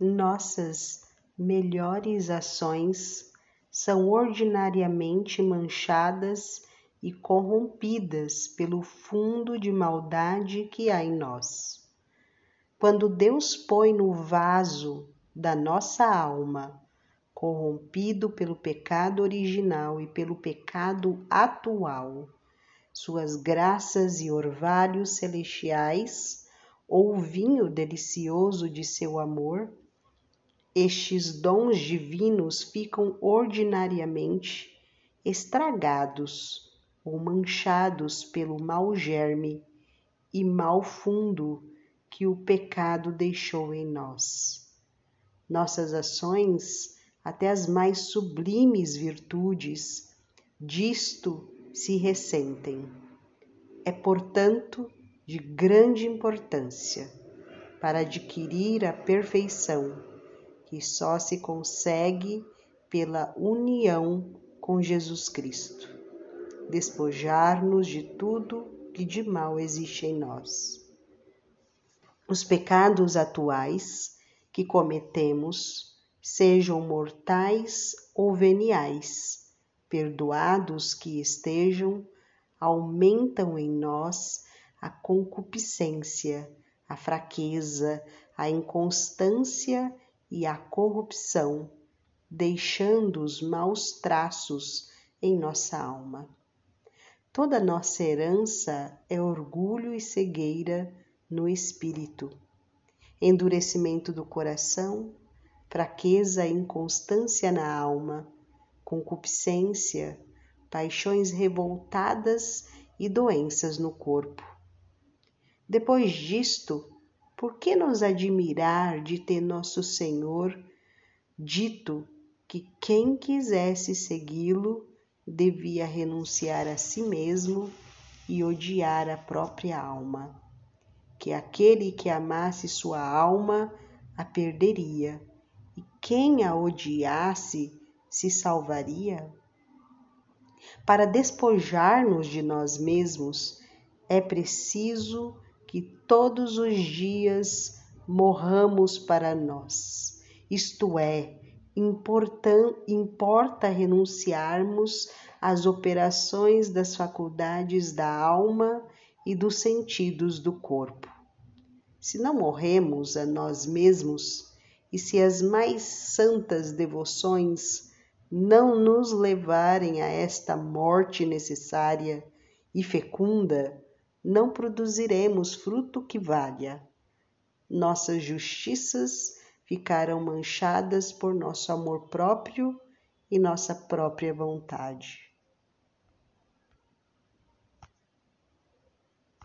nossas melhores ações são ordinariamente manchadas e corrompidas pelo fundo de maldade que há em nós. Quando Deus põe no vaso da nossa alma, corrompido pelo pecado original e pelo pecado atual, suas graças e orvalhos celestiais, ou vinho delicioso de seu amor, estes dons divinos ficam ordinariamente estragados ou manchados pelo mau germe e mau fundo que o pecado deixou em nós. Nossas ações, até as mais sublimes virtudes, disto se ressentem. É, portanto, de grande importância para adquirir a perfeição, que só se consegue pela união com Jesus Cristo. Despojar-nos de tudo que de mal existe em nós. Os pecados atuais que cometemos, sejam mortais ou veniais, perdoados que estejam, aumentam em nós a concupiscência, a fraqueza, a inconstância e a corrupção, deixando os maus traços em nossa alma. Toda nossa herança é orgulho e cegueira no espírito, endurecimento do coração, fraqueza e inconstância na alma, concupiscência, paixões revoltadas e doenças no corpo. Depois disto, por que nos admirar de ter nosso Senhor dito que quem quisesse segui-lo devia renunciar a si mesmo e odiar a própria alma, que aquele que amasse sua alma a perderia, e quem a odiasse se salvaria? Para despojar-nos de nós mesmos, é preciso que todos os dias morramos para nós, isto é, importa renunciarmos às operações das faculdades da alma e dos sentidos do corpo. Se não morremos a nós mesmos, e se as mais santas devoções não nos levarem a esta morte necessária e fecunda, não produziremos fruto que valha. Nossas justiças ficarão manchadas por nosso amor próprio e nossa própria vontade.